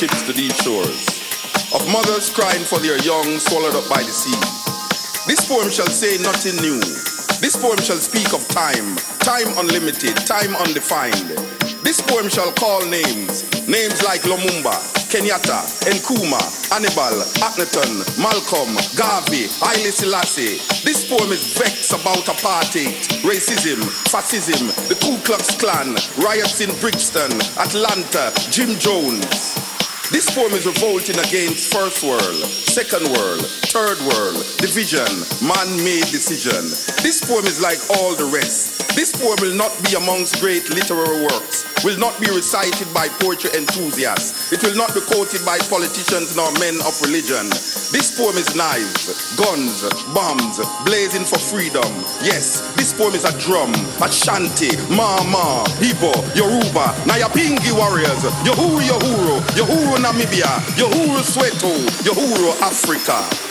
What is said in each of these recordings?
ships to these shores, of mothers crying for their young swallowed up by the sea. This poem shall say nothing new. This poem shall speak of time, time unlimited, time undefined. This poem shall call names, names like Lumumba, Kenyatta, Nkrumah, Hannibal, Akhenaton, Malcolm, Garvey, Haile Selassie. This poem is vexed about apartheid, racism, fascism, the Ku Klux Klan, riots in Brixton, Atlanta, Jim Jones. This poem is revolting against first world, second world, third world, division, man-made decision. This poem is like all the rest. This poem will not be amongst great literary works, will not be recited by poetry enthusiasts. It will not be quoted by politicians nor men of religion. This poem is knives, guns, bombs, blazing for freedom. Yes, this poem is a drum, Ashanti, mama, Igbo, Yoruba, Nyahbinghi warriors, Uhuru Uhuru, Uhuru Namibia, Uhuru Soweto, Uhuru Africa.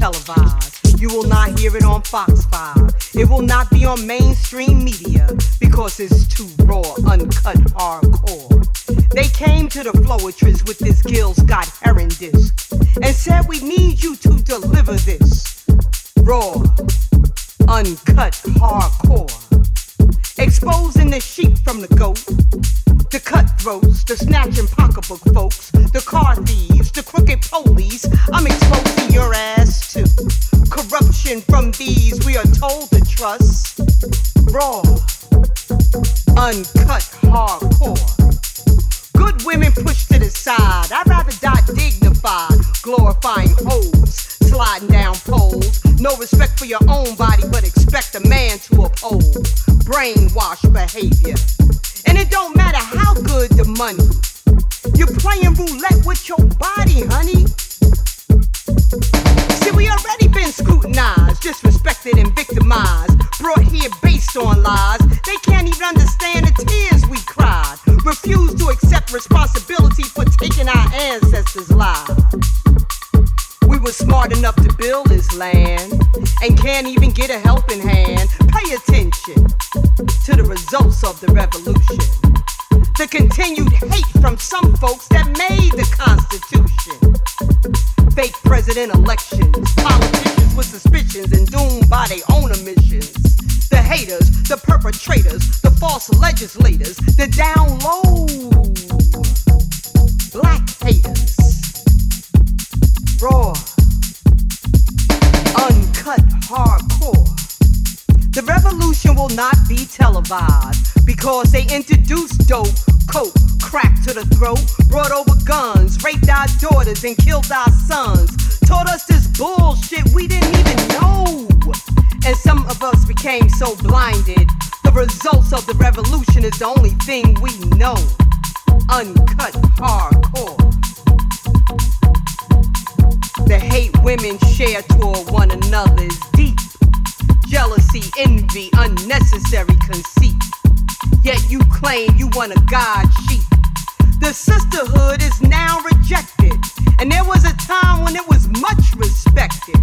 Televised. You will not hear it on Fox 5. It will not be on mainstream media because it's too raw, uncut, hardcore. They came to the Floetress with this Gil Scott Heron disc and said, We need you to deliver this raw, uncut, hardcore. Exposing the sheep from the goat, the cutthroats, the snatching pocketbook folks, the car thieves, the crooked police. I'm exposing your ass too. Corruption from these we are told to trust. Raw, uncut, hardcore. Good women pushed to the side. I'd rather die dignified, glorifying hoes, sliding down poles. No respect for your own body, but expect a man to uphold brainwash behavior. And it don't matter how good the money. You're playing roulette with your body, honey. See, we already been scrutinized, disrespected, and victimized. Brought here based on lies. They can't even understand the tears we cried. Refuse to accept responsibility for taking our ancestors' lives. We were smart enough to build this land and can't even get a helping hand. Pay attention to the results of the revolution. The continued hate from some folks that made the Constitution. Fake president elections, politicians with suspicions and doomed by their own omissions. The haters, the perpetrators, the false legislators, the down low black haters. Raw, uncut, hardcore. The revolution will not be televised because they introduced dope, coke, crack to the throat, brought over guns, raped our daughters, and killed our sons. Taught us this bullshit we didn't even know. And some of us became so blinded. The results of the revolution is the only thing we know. Uncut hardcore. The hate women share toward one another is deep. Jealousy, envy, unnecessary conceit. Yet you claim you want a God sheep. The sisterhood is now rejected, and there was a time when it was much respected.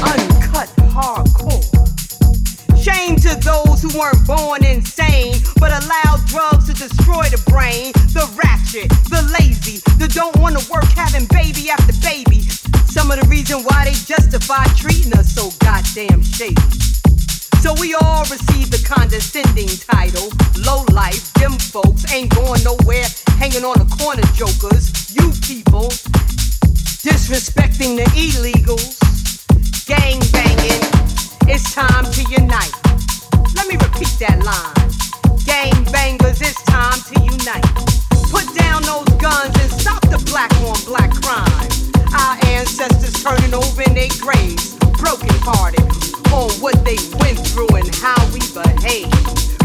Uncut hardcore. Shame to those who weren't born insane, but allowed drugs to destroy the brain. The ratchet, the lazy, the don't wanna work having baby after baby. Some of the reason why they justify treating us so goddamn shady. So we all receive the condescending title. Low life, them folks ain't going nowhere, hanging on the corner jokers. You people disrespecting the illegals, gang banging. It's time to unite. Let me repeat that line. Gang bangers, it's time to unite. Put down those guns and stop the black on black crime. Our ancestors turning over in their graves, broken hearted on what they went through and how we behave.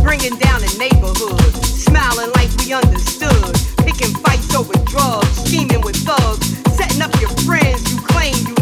Bringing down the neighborhood, smiling like we understood. Picking fights over drugs, scheming with thugs, setting up your friends you claim you